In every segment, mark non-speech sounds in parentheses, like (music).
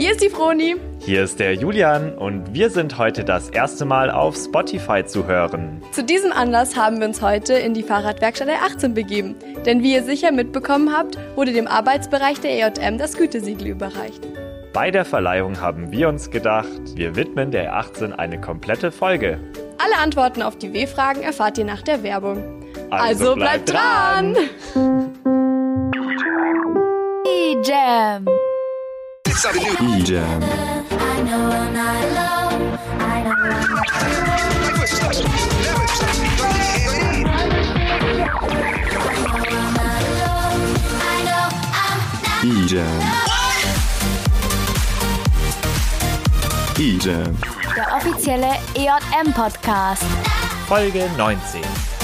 Hier ist die Froni. Hier ist der Julian und wir sind heute das erste Mal auf Spotify zu hören. Zu diesem Anlass haben wir uns heute in die Fahrradwerkstatt der 18 begeben. Denn wie ihr sicher mitbekommen habt, wurde dem Arbeitsbereich der EJM das Gütesiegel überreicht. Bei der Verleihung haben wir uns gedacht, wir widmen der 18 eine komplette Folge. Alle Antworten auf die W-Fragen erfahrt ihr nach der Werbung. Also, Also bleibt dran! E-Jam. E-Jam. E-Jam. E-Jam. Der offizielle EJM-Podcast. Folge 19.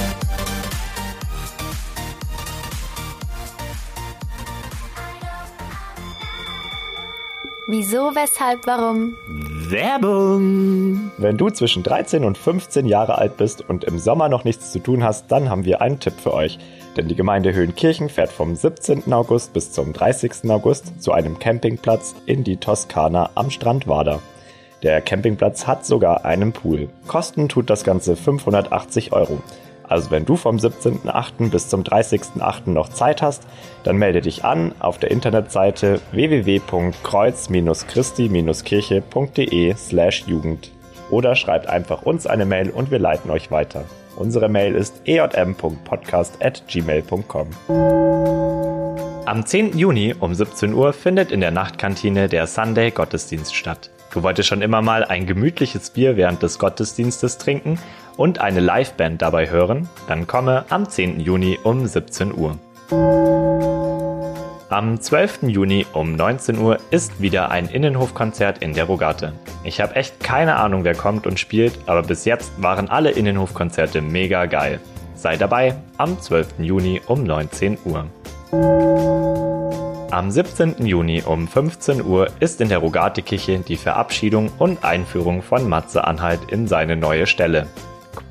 Wieso, weshalb, warum? Werbung! Wenn du zwischen 13 und 15 Jahre alt bist und im Sommer noch nichts zu tun hast, dann haben wir einen Tipp für euch. Denn die Gemeinde Höhenkirchen fährt vom 17. August bis zum 30. August zu einem Campingplatz in die Toskana am Strand Wader. Der Campingplatz hat sogar einen Pool. Kosten tut das Ganze 580 Euro. Also wenn du vom 17.8. bis zum 30.8. noch Zeit hast, dann melde dich an auf der Internetseite www.kreuz-christi-kirche.de slash Jugend oder schreibt einfach uns eine Mail und wir leiten euch weiter. Unsere Mail ist ejm.podcast.gmail.com. Am 10. Juni um 17 Uhr findet in der Nachtkantine der Sunday Gottesdienst statt. Du wolltest schon immer mal ein gemütliches Bier während des Gottesdienstes trinken und eine Liveband dabei hören? Dann komme am 10. Juni um 17 Uhr. Am 12. Juni um 19 Uhr ist wieder ein Innenhofkonzert in der Rogate. Ich habe echt keine Ahnung, wer kommt und spielt, aber bis jetzt waren alle Innenhofkonzerte mega geil. Sei dabei am 12. Juni um 19 Uhr. Am 17. Juni um 15 Uhr ist in der Rogate-Kirche die Verabschiedung und Einführung von Matze Anhalt in seine neue Stelle.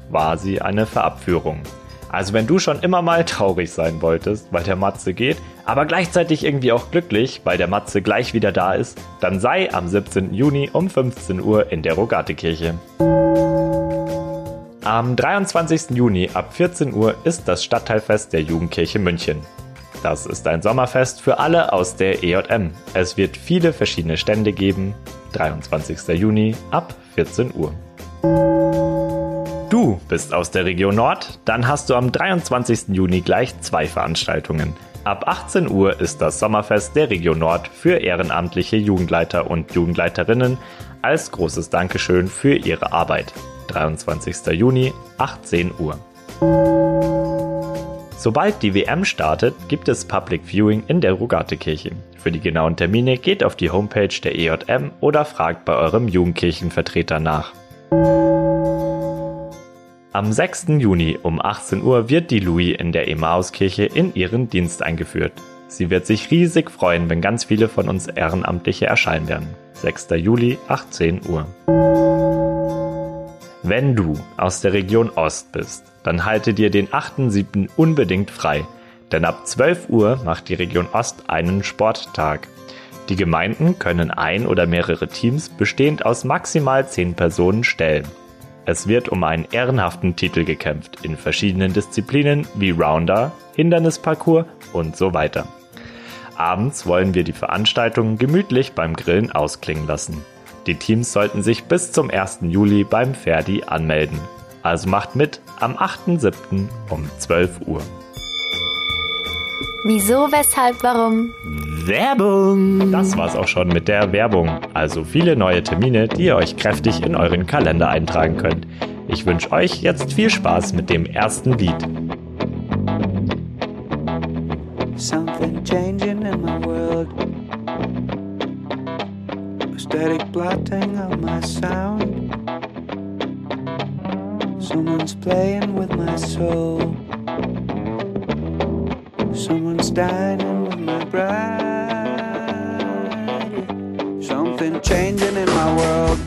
Quasi eine Verabführung. Also wenn du schon immer mal traurig sein wolltest, weil der Matze geht, aber gleichzeitig irgendwie auch glücklich, weil der Matze gleich wieder da ist, dann sei am 17. Juni um 15 Uhr in der Rogate-Kirche. Am 23. Juni ab 14 Uhr ist das Stadtteilfest der Jugendkirche München. Das ist ein Sommerfest für alle aus der EJM. Es wird viele verschiedene Stände geben. 23. Juni ab 14 Uhr. Du bist aus der Region Nord, dann hast du am 23. Juni gleich zwei Veranstaltungen. Ab 18 Uhr ist das Sommerfest der Region Nord für ehrenamtliche Jugendleiter und Jugendleiterinnen als großes Dankeschön für ihre Arbeit. 23. Juni, 18 Uhr. Sobald die WM startet, gibt es Public Viewing in der Rogate-Kirche. Für die genauen Termine geht auf die Homepage der EJM oder fragt bei eurem Jugendkirchenvertreter nach. Am 6. Juni um 18 Uhr wird die Louis in der Emauskirche in ihren Dienst eingeführt. Sie wird sich riesig freuen, wenn ganz viele von uns Ehrenamtliche erscheinen werden. 6. Juli, 18 Uhr. Wenn du aus der Region Ost bist, dann halte dir den 8.7. unbedingt frei, denn ab 12 Uhr macht die Region Ost einen Sporttag. Die Gemeinden können ein oder mehrere Teams bestehend aus maximal 10 Personen stellen. Es wird um einen ehrenhaften Titel gekämpft in verschiedenen Disziplinen wie Rounder, Hindernisparcours und so weiter. Abends wollen wir die Veranstaltung gemütlich beim Grillen ausklingen lassen. Die Teams sollten sich bis zum 1. Juli beim Ferdi anmelden. Also macht mit am 8.7. um 12 Uhr. Wieso, weshalb, warum? Werbung! Das war's auch schon mit der Werbung. Also viele neue Termine, die ihr euch kräftig in euren Kalender eintragen könnt. Ich wünsche euch jetzt viel Spaß mit dem ersten Lied. Something changing in my world. A static blotting of my sound. Someone's playing with my soul. Someone's dining with my bride. Something changing in my world.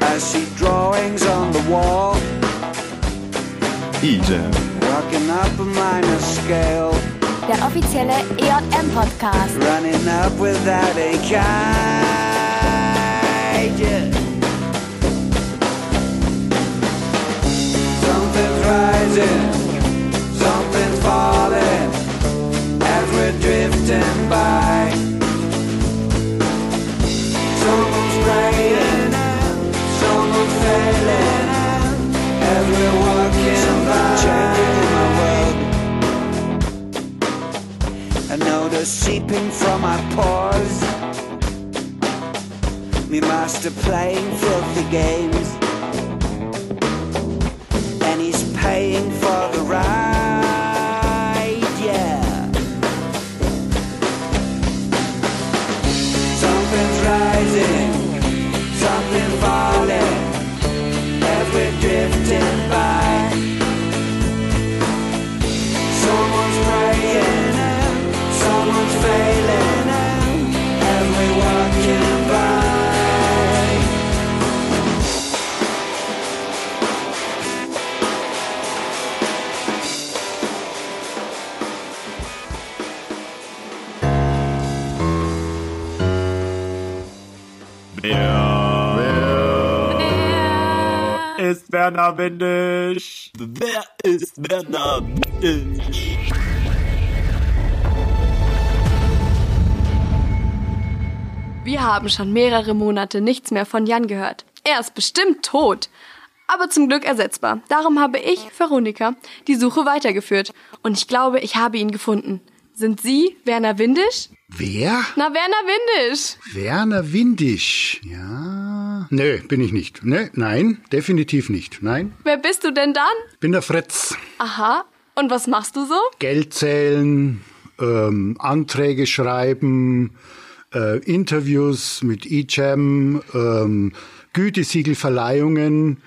I see drawings on the wall. E-Jam. Rocking up a minor scale. der offizielle EJM-Podcast. running up without a guide. Rising, something's falling as we're drifting by. Someone's praying, someone's failing as we're walking by. Changing in my world. I know the seeping from my pores. Me master playing filthy games. Werner Windisch. Wer ist Werner Windisch? Wir haben schon mehrere Monate nichts mehr von Jan gehört. Er ist bestimmt tot. Aber zum Glück ersetzbar. Darum habe ich, Veronika, die Suche weitergeführt. Und ich glaube, ich habe ihn gefunden. Sind Sie Werner Windisch? Wer? Na, Werner Windisch. Werner Windisch. Ja. Nö, bin ich nicht. Nö, nein, definitiv nicht. Nein. Wer bist du denn dann? Bin der Fritz. Aha. Und was machst du so? Geld zählen, ähm, Anträge schreiben, äh, Interviews mit eJam, ähm, Gütesiegelverleihungen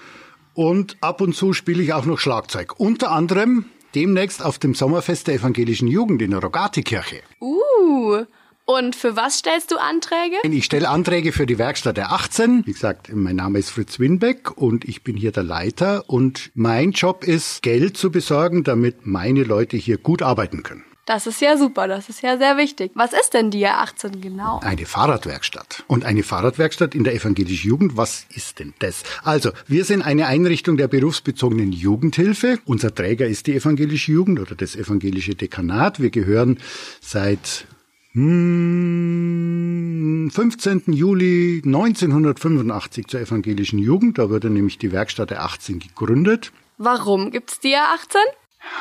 und ab und zu spiele ich auch noch Schlagzeug. Unter anderem demnächst auf dem Sommerfest der evangelischen Jugend in der Rogatikirche. Uh. Und für was stellst du Anträge? Ich stelle Anträge für die Werkstatt der 18. Wie gesagt, mein Name ist Fritz Winbeck und ich bin hier der Leiter und mein Job ist, Geld zu besorgen, damit meine Leute hier gut arbeiten können. Das ist ja super, das ist ja sehr wichtig. Was ist denn die R18 genau? Eine Fahrradwerkstatt. Und eine Fahrradwerkstatt in der evangelischen Jugend, was ist denn das? Also, wir sind eine Einrichtung der berufsbezogenen Jugendhilfe. Unser Träger ist die evangelische Jugend oder das evangelische Dekanat. Wir gehören seit 15. Juli 1985 zur evangelischen Jugend. Da wurde nämlich die Werkstatt der 18 gegründet. Warum gibt's die R18?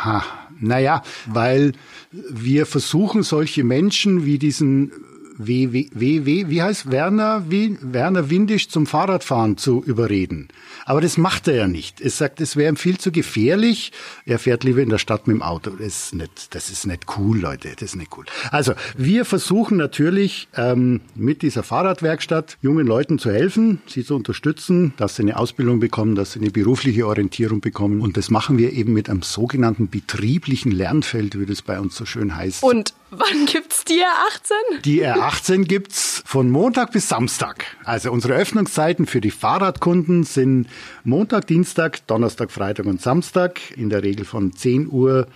Ha, naja, weil wir versuchen, solche Menschen wie diesen W, W, W, W wie heißt Werner, wie, Werner Windisch zum Fahrradfahren zu überreden. Aber das macht er ja nicht. Er sagt, es wäre ihm viel zu gefährlich. Er fährt lieber in der Stadt mit dem Auto. Das ist nicht, das ist nicht cool, Leute. Das ist nicht cool. Also, wir versuchen natürlich ähm, mit dieser Fahrradwerkstatt jungen Leuten zu helfen, sie zu unterstützen, dass sie eine Ausbildung bekommen, dass sie eine berufliche Orientierung bekommen. Und das machen wir eben mit einem sogenannten betrieblichen Lernfeld, wie das bei uns so schön heißt. Und wann gibt's die R18? Die R18 gibt's von Montag bis Samstag. Also unsere Öffnungszeiten für die Fahrradkunden sind Montag, Dienstag, Donnerstag, Freitag und Samstag. In der Regel von 10 Uhr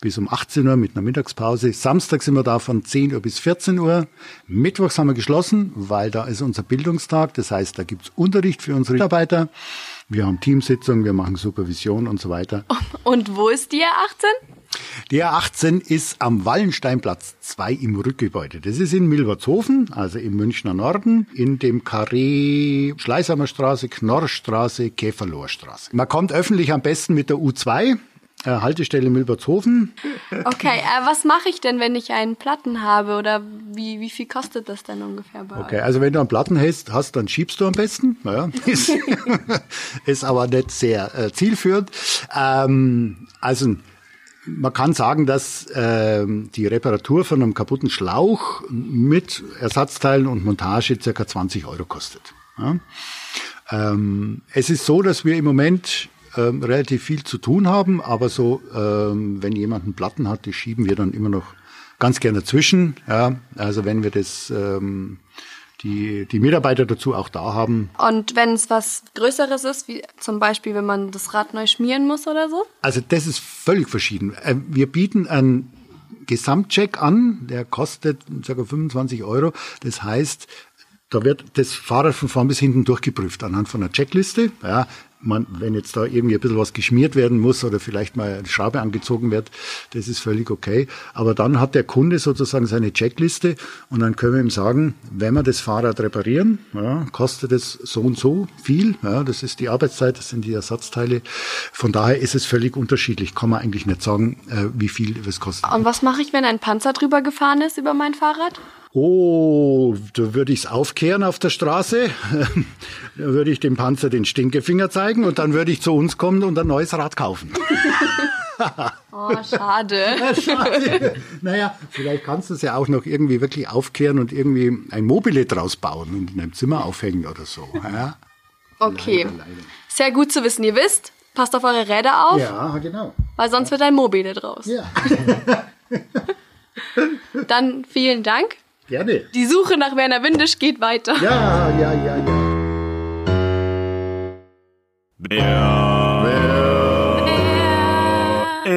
bis um 18 Uhr mit einer Mittagspause. Samstag sind wir da von 10 Uhr bis 14 Uhr. Mittwochs haben wir geschlossen, weil da ist unser Bildungstag. Das heißt, da gibt's Unterricht für unsere Mitarbeiter. Wir haben Teamsitzungen, wir machen Supervision und so weiter. (laughs) Und wo ist die R18? Die A18 ist am Wallensteinplatz 2 im Rückgebäude. Das ist in Milbertshofen, also im Münchner Norden, in dem Karree Schleißheimer Straße, Knorrstraße, Käferlohrstraße. Man kommt öffentlich am besten mit der U2, äh, Haltestelle Milbertshofen. Okay, äh, was mache ich denn, wenn ich einen Platten habe? Oder wie, wie viel kostet das denn ungefähr bei euch? Okay, also wenn du einen Platten hast, hast dann schiebst du am besten. Naja, (laughs) ist, (laughs) ist aber nicht sehr äh, zielführend. Ähm, also man kann sagen, dass ähm, die Reparatur von einem kaputten Schlauch mit Ersatzteilen und Montage circa 20 Euro kostet. Ja? Ähm, es ist so, dass wir im Moment ähm, relativ viel zu tun haben, aber so, ähm, wenn jemand einen Platten hat, die schieben wir dann immer noch ganz gerne dazwischen. Ja? Also wenn wir das, ähm, die, die Mitarbeiter dazu auch da haben. Und wenn es was Größeres ist, wie zum Beispiel, wenn man das Rad neu schmieren muss oder so? Also das ist völlig verschieden. Äh, Wir bieten einen Gesamtcheck an, der kostet ca. 25 Euro. Das heißt, da wird das Fahrrad von vorn bis hinten durchgeprüft anhand von einer Checkliste. Ja, man, wenn jetzt da irgendwie ein bisschen was geschmiert werden muss oder vielleicht mal eine Schraube angezogen wird, das ist völlig okay. Aber dann hat der Kunde sozusagen seine Checkliste und dann können wir ihm sagen, wenn wir das Fahrrad reparieren, ja, kostet es so und so viel. Ja, das ist die Arbeitszeit, das sind die Ersatzteile. Von daher ist es völlig unterschiedlich. Kann man eigentlich nicht sagen, äh, wie viel es kostet. Und was mache ich, wenn ein Panzer drüber gefahren ist über mein Fahrrad? Oh, da würde ich's aufkehren auf der Straße. (laughs) da würde ich dem Panzer den Stinkefinger zeigen und dann würde ich zu uns kommen und ein neues Rad kaufen. (laughs) Oh, schade. (laughs) Schade. naja, vielleicht kannst du es ja auch noch irgendwie wirklich aufkehren und irgendwie ein Mobile draus bauen und in einem Zimmer aufhängen oder so. Ja? Okay. Leider, leider. Sehr gut zu wissen. Ihr wisst, passt auf eure Räder auf, Ja, genau. weil sonst wird ein Mobile draus. Ja, Dann vielen Dank. Gerne. Die Suche nach Werner Windisch geht weiter. Ja, ja, ja, ja. Wer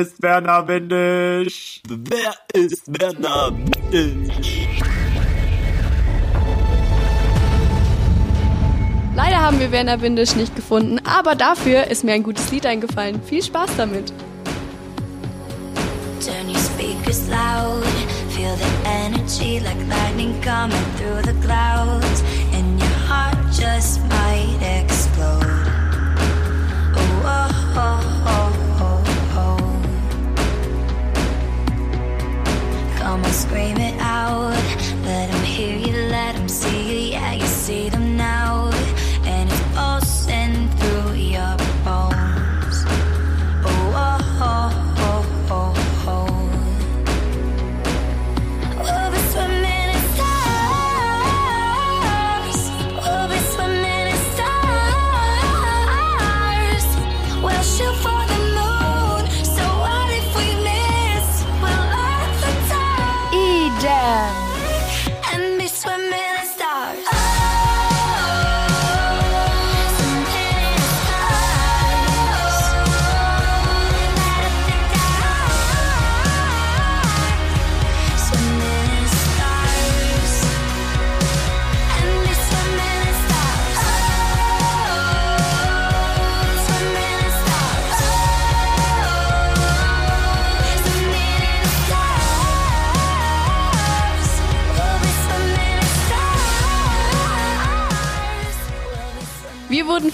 ist Werner Windisch? Wer ist Werner Windisch? Leider haben wir Werner Windisch nicht gefunden, aber dafür ist mir ein gutes Lied eingefallen. Viel Spaß damit. Turn your speakers loud. Feel the energy like lightning coming through the clouds. And your heart just might explode. Oh, oh, oh, oh, oh, oh. Come on, scream it out. Let them hear you, let them see you. Yeah, you see them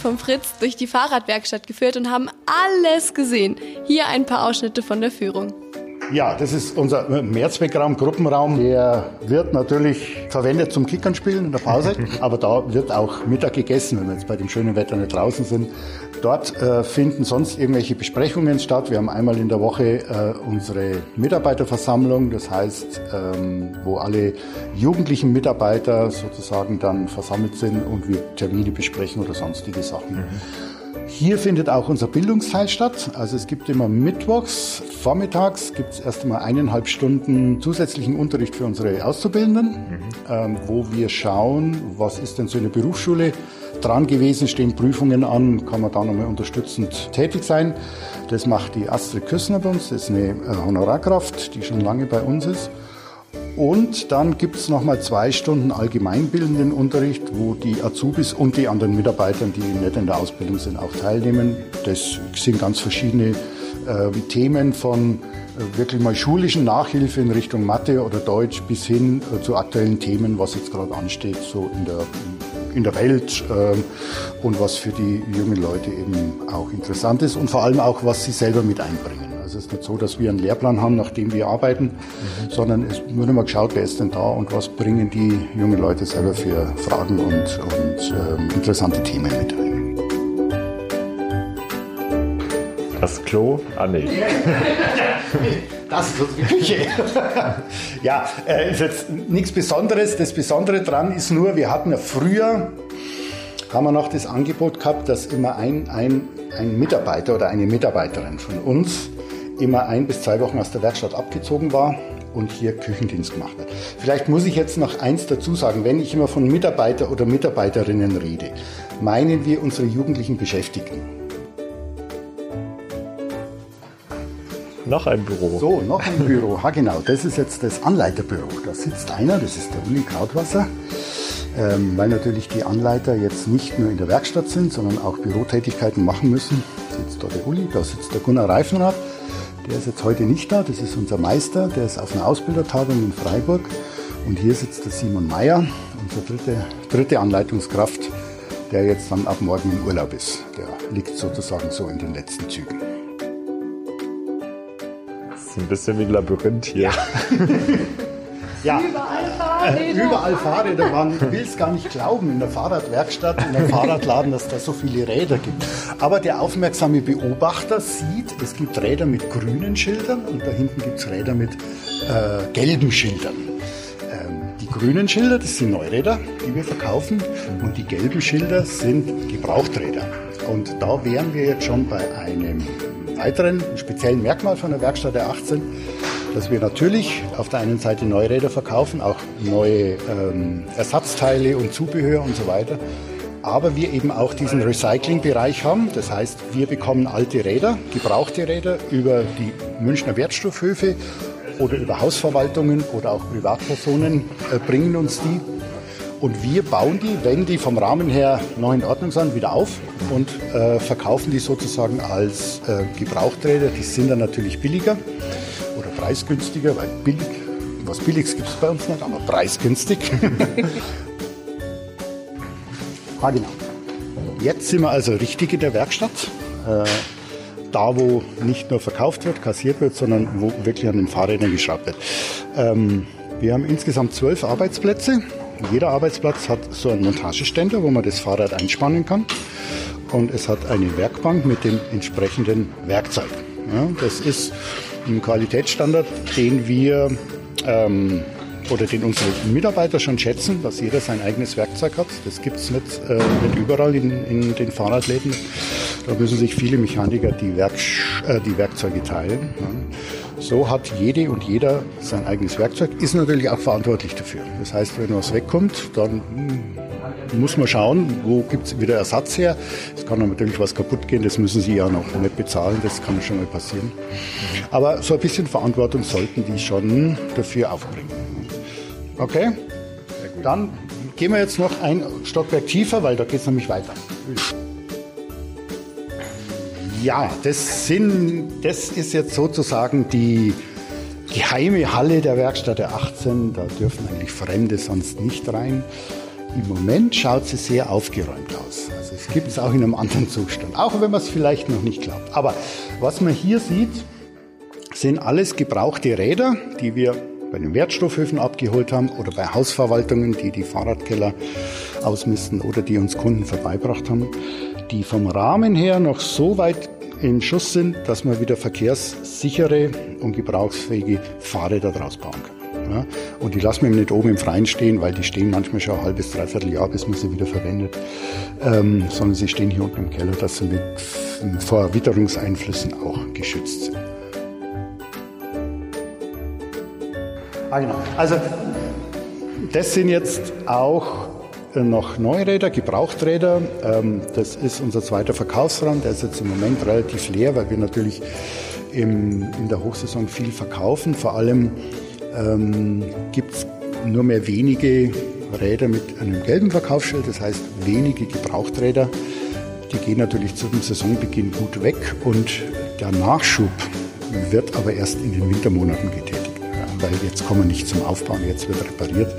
vom Fritz durch die Fahrradwerkstatt geführt und haben alles gesehen. Hier ein paar Ausschnitte von der Führung. Ja, das ist unser Mehrzweckraum, Gruppenraum. Der wird natürlich verwendet zum Kickern spielen in der Pause, (laughs) aber da wird auch Mittag gegessen, wenn wir jetzt bei dem schönen Wetter nicht draußen sind. Dort äh, finden sonst irgendwelche Besprechungen statt. Wir haben einmal in der Woche äh, unsere Mitarbeiterversammlung, das heißt, ähm, wo alle jugendlichen Mitarbeiter sozusagen dann versammelt sind und wir Termine besprechen oder sonstige Sachen. Hier findet auch unser Bildungsteil statt. Also es gibt immer mittwochs, vormittags gibt es erst einmal eineinhalb Stunden zusätzlichen Unterricht für unsere Auszubildenden, ähm, wo wir schauen, was ist denn so eine Berufsschule dran gewesen, stehen Prüfungen an, kann man da nochmal unterstützend tätig sein. Das macht die Astrid Küssner bei uns, das ist eine äh, Honorarkraft, die schon lange bei uns ist. Und dann gibt es nochmal zwei Stunden allgemeinbildenden Unterricht, wo die Azubis und die anderen Mitarbeitern, die nicht in der Ausbildung sind, auch teilnehmen. Das sind ganz verschiedene äh, Themen von äh, wirklich mal schulischen Nachhilfe in Richtung Mathe oder Deutsch bis hin äh, zu aktuellen Themen, was jetzt gerade ansteht, so in der, der Welt ähm, und was für die jungen Leute eben auch interessant ist und vor allem auch, was sie selber mit einbringen. Also es ist nicht so, dass wir einen Lehrplan haben, nach dem wir arbeiten, sondern es wird immer geschaut, wer ist denn da und was bringen die jungen Leute selber für Fragen und, und ähm, interessante Themen mit ein. Das Klo? Ah, nee. (laughs) (laughs) Das ist unsere Küche. (laughs) ja, äh, ist jetzt nichts Besonderes. Das Besondere dran ist nur, wir hatten ja früher, haben wir noch das Angebot gehabt, dass immer ein, ein, ein Mitarbeiter oder eine Mitarbeiterin von uns immer ein bis zwei Wochen aus der Werkstatt abgezogen war und hier Küchendienst gemacht hat. Vielleicht muss ich jetzt noch eins dazu sagen. Wenn ich immer von Mitarbeiter oder Mitarbeiterinnen rede, meinen wir unsere jugendlichen Beschäftigten. Noch ein Büro. So, noch ein Büro. Ha, genau. Das ist jetzt das Anleiterbüro. Da sitzt einer, das ist der Uli Krautwasser. Ähm, weil natürlich die Anleiter jetzt nicht nur in der Werkstatt sind, sondern auch Bürotätigkeiten machen müssen. Sitzt da der Uli, da sitzt der Gunnar Reifenrad. Der ist jetzt heute nicht da, das ist unser Meister, der ist auf einer Ausbildertagung in Freiburg. Und hier sitzt der Simon Meyer, unsere dritte, dritte Anleitungskraft, der jetzt dann ab morgen im Urlaub ist. Der liegt sozusagen so in den letzten Zügen. Ein bisschen wie ein Labyrinth hier. Ja, (laughs) überall Fahrräder. Überall Fahrräder. Man will es gar nicht glauben in der Fahrradwerkstatt, in einem Fahrradladen, dass da so viele Räder gibt. Aber der aufmerksame Beobachter sieht, es gibt Räder mit grünen Schildern und da hinten gibt es Räder mit äh, gelben Schildern. Ähm, die grünen Schilder, das sind Neuräder, die wir verkaufen und die gelben Schilder sind Gebrauchträder. Und da wären wir jetzt schon bei einem weiteren speziellen Merkmal von der Werkstatt der 18 dass wir natürlich auf der einen Seite Neuräder verkaufen, auch neue ähm, Ersatzteile und Zubehör und so weiter. Aber wir eben auch diesen Recycling-Bereich haben. Das heißt, wir bekommen alte Räder, gebrauchte Räder über die Münchner Wertstoffhöfe oder über Hausverwaltungen oder auch Privatpersonen äh, bringen uns die. Und wir bauen die, wenn die vom Rahmen her noch in Ordnung sind, wieder auf und äh, verkaufen die sozusagen als äh, Gebrauchträder. Die sind dann natürlich billiger oder preisgünstiger, weil billig, was Billiges gibt es bei uns nicht, aber preisgünstig. (laughs) ah, genau. Jetzt sind wir also richtig in der Werkstatt. Äh, da, wo nicht nur verkauft wird, kassiert wird, sondern wo wirklich an den Fahrrädern geschraubt wird. Ähm, wir haben insgesamt zwölf Arbeitsplätze. Jeder Arbeitsplatz hat so einen Montageständer, wo man das Fahrrad einspannen kann. Und es hat eine Werkbank mit dem entsprechenden Werkzeug. Ja, das ist ein Qualitätsstandard, den wir ähm, oder den unsere Mitarbeiter schon schätzen, dass jeder sein eigenes Werkzeug hat. Das gibt es nicht, äh, nicht überall in, in, den Fahrradläden. Da müssen sich viele Mechaniker die, Werk, äh, die Werkzeuge teilen. Ja. So hat jede und jeder sein eigenes Werkzeug, ist natürlich auch verantwortlich dafür. Das heißt, wenn was wegkommt, dann hm, muss man schauen, wo gibt es wieder Ersatz her. Es kann natürlich was kaputt gehen, das müssen Sie ja noch nicht bezahlen, das kann schon mal passieren. Aber so ein bisschen Verantwortung sollten die schon dafür aufbringen. Okay? Dann gehen wir jetzt noch ein Stockwerk tiefer, weil da geht es nämlich weiter. Ja, das, sind, das ist jetzt sozusagen die geheime Halle der Werkstatt der 18. Da dürfen eigentlich Fremde sonst nicht rein. Im Moment schaut sie sehr aufgeräumt aus. Also es gibt es auch in einem anderen Zustand, auch wenn man es vielleicht noch nicht glaubt. Aber was man hier sieht, sind alles gebrauchte Räder, die wir bei den Wertstoffhöfen abgeholt haben oder bei Hausverwaltungen, die die Fahrradkeller ausmisten oder die uns Kunden vorbeibracht haben, die vom Rahmen her noch so weit im Schuss sind, dass man wieder verkehrssichere und gebrauchsfähige Fahrräder draus bauen kann. Ja, und die lassen wir nicht oben im Freien stehen, weil die stehen manchmal schon ein halbes, dreiviertel Jahr, bis man sie wieder verwendet, ähm, sondern sie stehen hier unten im Keller, dass sie mit vor Witterungseinflüssen auch geschützt sind. Ah, genau. Also das sind jetzt auch noch Neuräder, Gebrauchträder. Ähm, das ist unser zweiter Verkaufsraum. Der ist jetzt im Moment relativ leer, weil wir natürlich im, in der Hochsaison viel verkaufen. Vor allem ähm, gibt es nur mehr wenige Räder mit einem gelben Verkaufsschild, das heißt wenige Gebrauchträder. Die gehen natürlich zu dem Saisonbeginn gut weg und der Nachschub wird aber erst in den Wintermonaten getätigt, weil jetzt kommen wir nicht zum Aufbauen, jetzt wird repariert.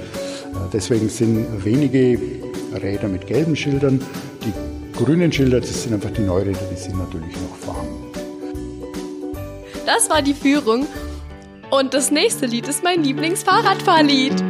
Deswegen sind wenige Räder mit gelben Schildern. Die grünen Schilder, das sind einfach die Neuräder, die sind natürlich noch vorhanden. Das war die Führung. Und das nächste Lied ist mein Lieblingsfahrradfahrlied.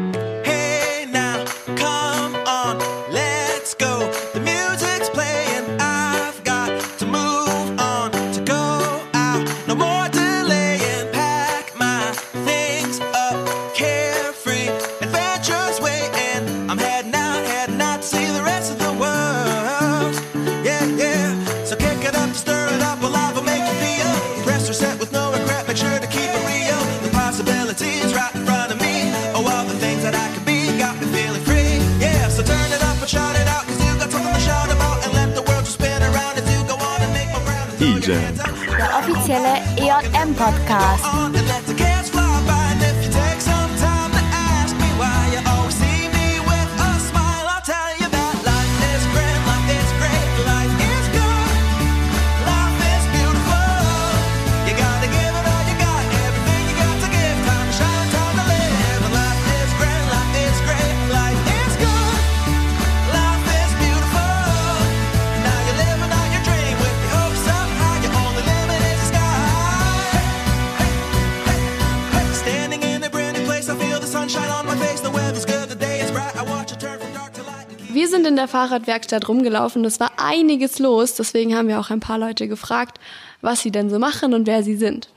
Fahrradwerkstatt rumgelaufen. Es war einiges los. Deswegen haben wir auch ein paar Leute gefragt, was sie denn so machen und wer sie sind.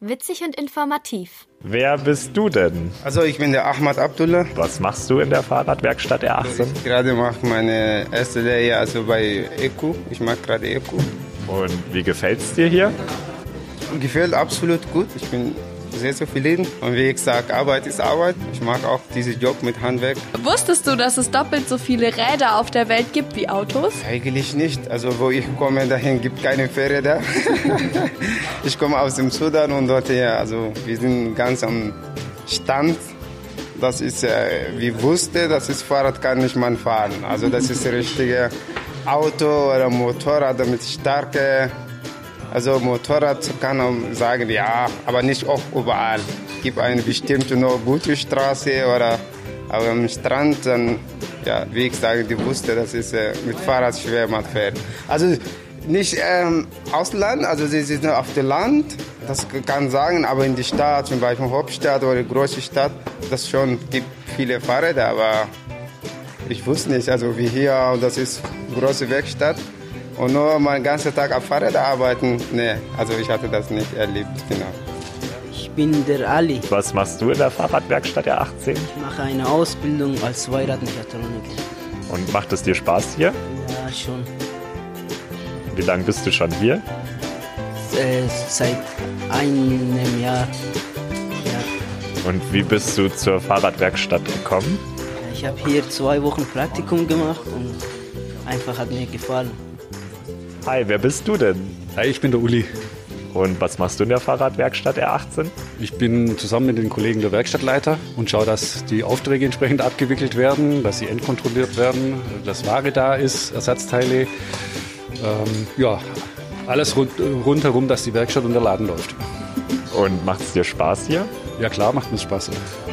Witzig und informativ. Wer bist du denn? Also ich bin der Ahmad Abdullah. Was machst du in der Fahrradwerkstatt R18? Ich gerade mache meine erste Lehre also bei ECU. Ich mache gerade ECU. Und wie gefällt's dir hier? Gefällt absolut gut. Ich bin sehr zufrieden. Und wie gesagt, Arbeit ist Arbeit. Ich mag auch diesen Job mit Handwerk. Wusstest du, dass es doppelt so viele Räder auf der Welt gibt wie Autos? Eigentlich nicht. Also wo ich komme, dahin gibt keine Fahrräder. (laughs) ich komme aus dem Sudan und dort ja, also wir sind ganz am Stand. Das ist, äh, wie wusste, das ist Fahrrad kann nicht man fahren. Also das ist richtige Auto oder Motorrad mit starke. Also Motorrad kann man sagen, ja, aber nicht auch überall. Gibt eine bestimmte nur gute Straße oder aber am Strand dann, ja, wie ich sage, die wusste, das ist äh, mit Fahrrad schwer man fährt. Also nicht ähm, Ausland, also sie sind nur auf dem Land, das kann sagen, aber in die Stadt, zum Beispiel Hauptstadt oder große Stadt, das schon gibt viele Fahrräder, aber ich wusste nicht, also wie hier, das ist große Werkstatt. Und nur meinen ganzen Tag auf Fahrrad arbeiten, nee, also ich hatte das nicht erlebt, genau. Ich bin der Ali. Was machst du in der Fahrradwerkstatt R18? Ich mache eine Ausbildung als Zweiradmechatroniker. Und macht es dir Spaß hier? Ja, schon Wie lange bist du schon hier? äh, seit einem Jahr. Ja. Und wie bist du zur Fahrradwerkstatt gekommen? Ich habe hier zwei Wochen Praktikum gemacht und einfach hat mir gefallen. Hi, wer bist du denn? Hi, ich bin der Uli. Und was machst du in der Fahrradwerkstatt R18? Ich bin zusammen mit den Kollegen der Werkstattleiter und schaue, dass die Aufträge entsprechend abgewickelt werden, dass sie endkontrolliert werden, dass Ware da ist, Ersatzteile. Ähm, ja, alles rund, rundherum, dass die Werkstatt und der Laden läuft. Und macht es dir Spaß hier? Ja klar, macht mir Spaß.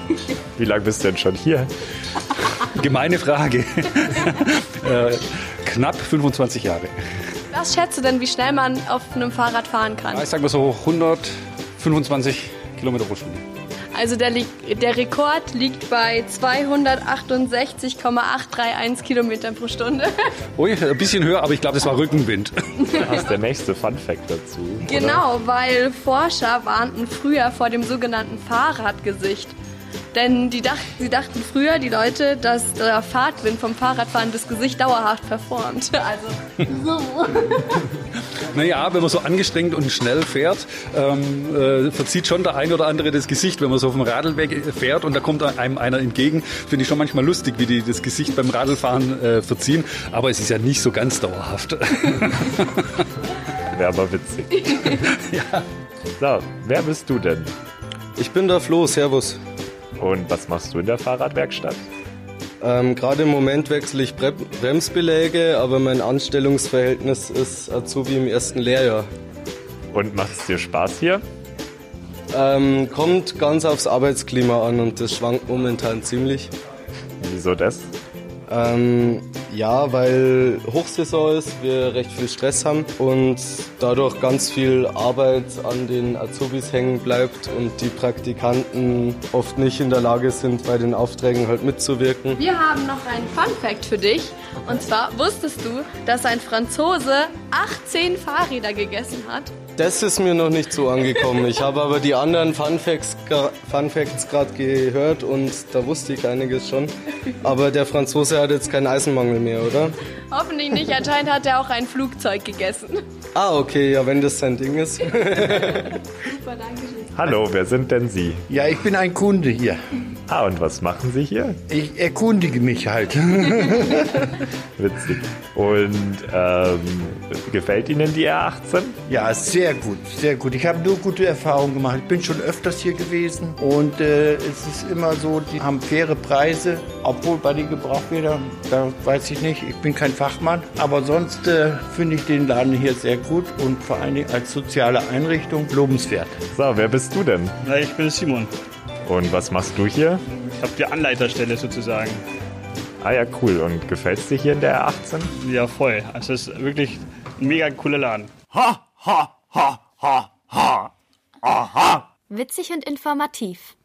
(laughs) Wie lange bist du denn schon hier? Gemeine Frage. (laughs) äh, knapp 25 Jahre. Was schätzt du denn, wie schnell man auf einem Fahrrad fahren kann? Ich sag mal so 125 Kilometer pro Stunde. Also der, der Rekord liegt bei 268,831 Kilometern pro Stunde. (laughs) Ui, ein bisschen höher, aber ich glaube, das war Rückenwind. Das ist der nächste Fun Fact dazu. oder? Genau, weil Forscher warnten früher vor dem sogenannten Fahrradgesicht. Denn die dachten, sie dachten früher, die Leute, dass der Fahrtwind vom Fahrradfahren das Gesicht dauerhaft verformt. (laughs) Also so. (laughs) Naja, wenn man so angestrengt und schnell fährt, ähm, äh, verzieht schon der ein oder andere das Gesicht, wenn man so auf dem Radlweg fährt und da kommt einem einer entgegen. Finde ich schon manchmal lustig, wie die das Gesicht beim Radlfahren äh, verziehen. Aber es ist ja nicht so ganz dauerhaft. (laughs) Wäre aber witzig. So, wer bist du denn? Ich bin der Flo, Servus. Und was machst du in der Fahrradwerkstatt? Ähm, Gerade im Moment wechsle ich Bre Bremsbeläge, aber mein Anstellungsverhältnis ist Azubi im ersten Lehrjahr. Und macht es dir Spaß hier? Ähm, kommt ganz aufs Arbeitsklima an und das schwankt momentan ziemlich. Wieso das? Ähm, ja, weil Hochsaison ist, wir recht viel Stress haben und dadurch ganz viel Arbeit an den Azubis hängen bleibt und die Praktikanten oft nicht in der Lage sind, bei den Aufträgen halt mitzuwirken. Wir haben noch einen Fun Fact für dich. Und zwar wusstest du, dass ein Franzose 18 Fahrräder gegessen hat? Das ist mir noch nicht so angekommen. Ich habe aber die anderen Fun Facts, gra- Fun Facts gerade gehört und da wusste ich einiges schon. Aber der Franzose hat jetzt keinen Eisenmangel mehr, oder? Hoffentlich nicht. Anscheinend hat er auch ein Flugzeug gegessen. Ah, okay, ja, wenn das sein Ding ist. (laughs) Super, danke schön. Hallo, wer sind denn Sie? Ja, ich bin ein Kunde hier. Ah, und was machen Sie hier? Ich erkundige mich halt. (laughs) Witzig. Und ähm, gefällt Ihnen die R18? Ja, sehr gut, sehr gut. Ich habe nur gute Erfahrungen gemacht. Ich bin schon öfters hier gewesen und äh, es ist immer so, die haben faire Preise, obwohl bei den Gebrauchsrädern, da weiß ich nicht, ich bin kein Fachmann, aber sonst äh, finde ich den Laden hier sehr gut und vor allen Dingen als soziale Einrichtung lobenswert. So, wer bist du denn? Na, ich bin Simon. Und was machst du hier? Ich habe die Anleiterstelle sozusagen. Ah ja, cool. Und gefällt's dir hier in der R18? Ja, voll. Also es ist wirklich ein mega cooler Laden. Ha, ha, ha, ha, ha. Aha. Witzig und informativ.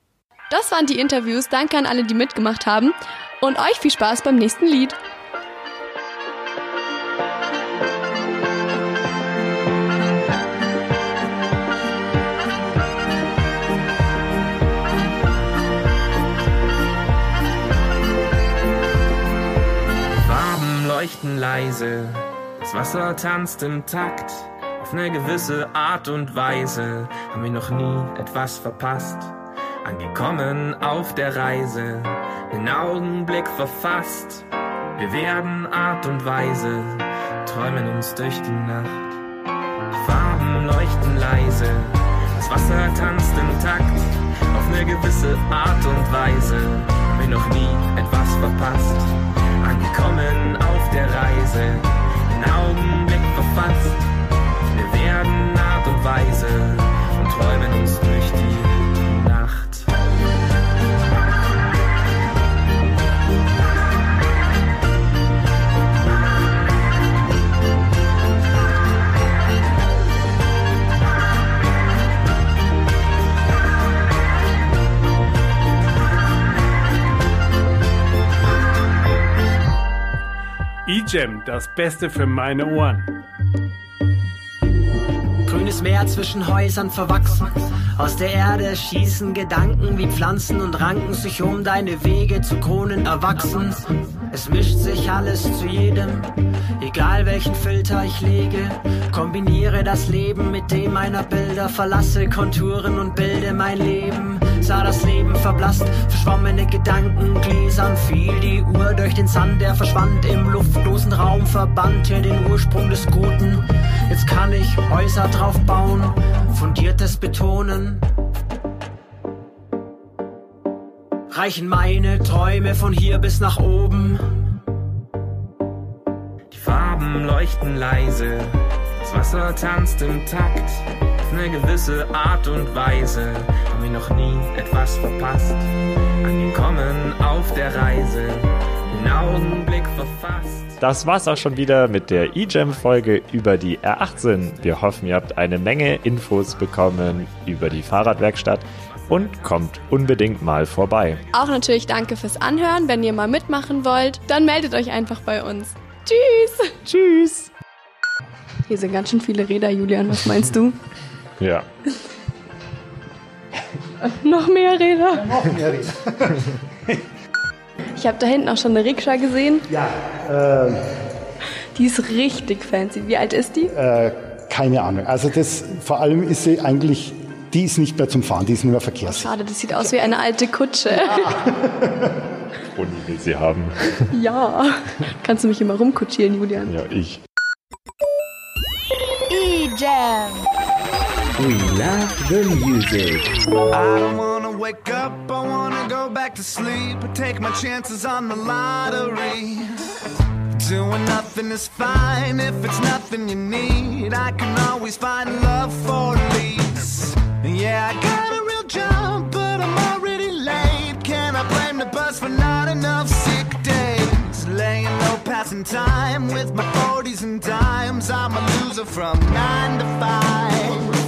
Das waren die Interviews. Danke an alle, die mitgemacht haben. Und euch viel Spaß beim nächsten Lied. Leise, das Wasser tanzt im Takt. Auf eine gewisse Art und Weise haben wir noch nie etwas verpasst. Angekommen auf der Reise, den Augenblick verfasst. Wir werden Art und Weise, träumen uns durch die Nacht. Die Farben leuchten leise, das Wasser tanzt im Takt. Auf eine gewisse Art und Weise haben wir noch nie etwas verpasst. Angekommen auf der Reise, den Augenblick verfasst. Wir werden Art und Weise und träumen uns durch E-Jam, das Beste für meine Ohren. Grünes Meer zwischen Häusern verwachsen. Aus der Erde schießen Gedanken wie Pflanzen und ranken sich um deine Wege zu Kronen erwachsen. Es mischt sich alles zu jedem, egal welchen Filter ich lege. Kombiniere das Leben mit dem meiner Bilder, verlasse Konturen und bilde mein Leben. Sah das Leben verblasst, verschwommene Gedanken gläsern, fiel die Uhr durch den Sand, der verschwand im luftlosen Raum, verbannte den Ursprung des Guten. Jetzt kann ich Häuser drauf bauen, fundiertes betonen. Reichen meine Träume von hier bis nach oben. Die Farben leuchten leise, das Wasser tanzt im Takt. Auf eine gewisse Art und Weise haben wir noch nie etwas verpasst. Angekommen auf der Reise, den Augenblick verfasst. Das war's auch schon wieder mit der eJam-Folge über die R18. Wir hoffen, ihr habt eine Menge Infos bekommen über die Fahrradwerkstatt und kommt unbedingt mal vorbei. Auch natürlich danke fürs Anhören. Wenn ihr mal mitmachen wollt, dann meldet euch einfach bei uns. Tschüss. Tschüss. Hier sind ganz schön viele Räder, Julian. Was meinst du? (laughs) Ja. (laughs) Noch mehr Räder. Noch mehr Räder. (laughs) Ich habe da hinten auch schon eine Rikscha gesehen. Ja. Äh, Die ist richtig fancy. Wie alt ist die? äh, keine Ahnung. Also das, vor allem ist sie eigentlich, die ist nicht mehr zum Fahren, die ist nicht mehr verkehrssicher. Schade, das sieht aus wie eine alte Kutsche. Und (laughs) ich will sie haben. Ja. Kannst du mich immer rumkutschieren, Julian? Ja, ich. E-Jam. We love the music. I don't wanna wake up, I wanna go back to sleep. Take my chances on the lottery. Doing nothing is fine if it's nothing you need. I can always find love for leads. Yeah, I got a real job, but I'm already late. Can I blame the bus for not enough sick days? Laying low, passing time with my 40s and dimes. I'm a loser from 9 to 5.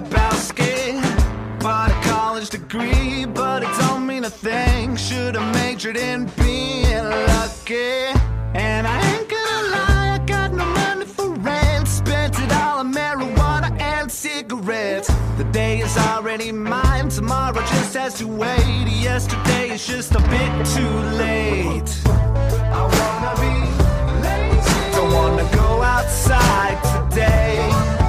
Lebowski. Bought a college degree, but it don't mean a thing. Should've majored in being lucky. And I ain't gonna lie, I got no money for rent. Spent it all on marijuana and cigarettes. The day is already mine, tomorrow just has to wait. Yesterday is just a bit too late. I wanna be lazy. Don't wanna go outside today.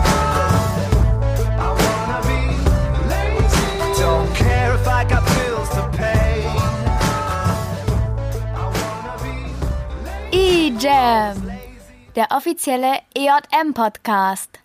E-Jam, der offizielle EJM-Podcast.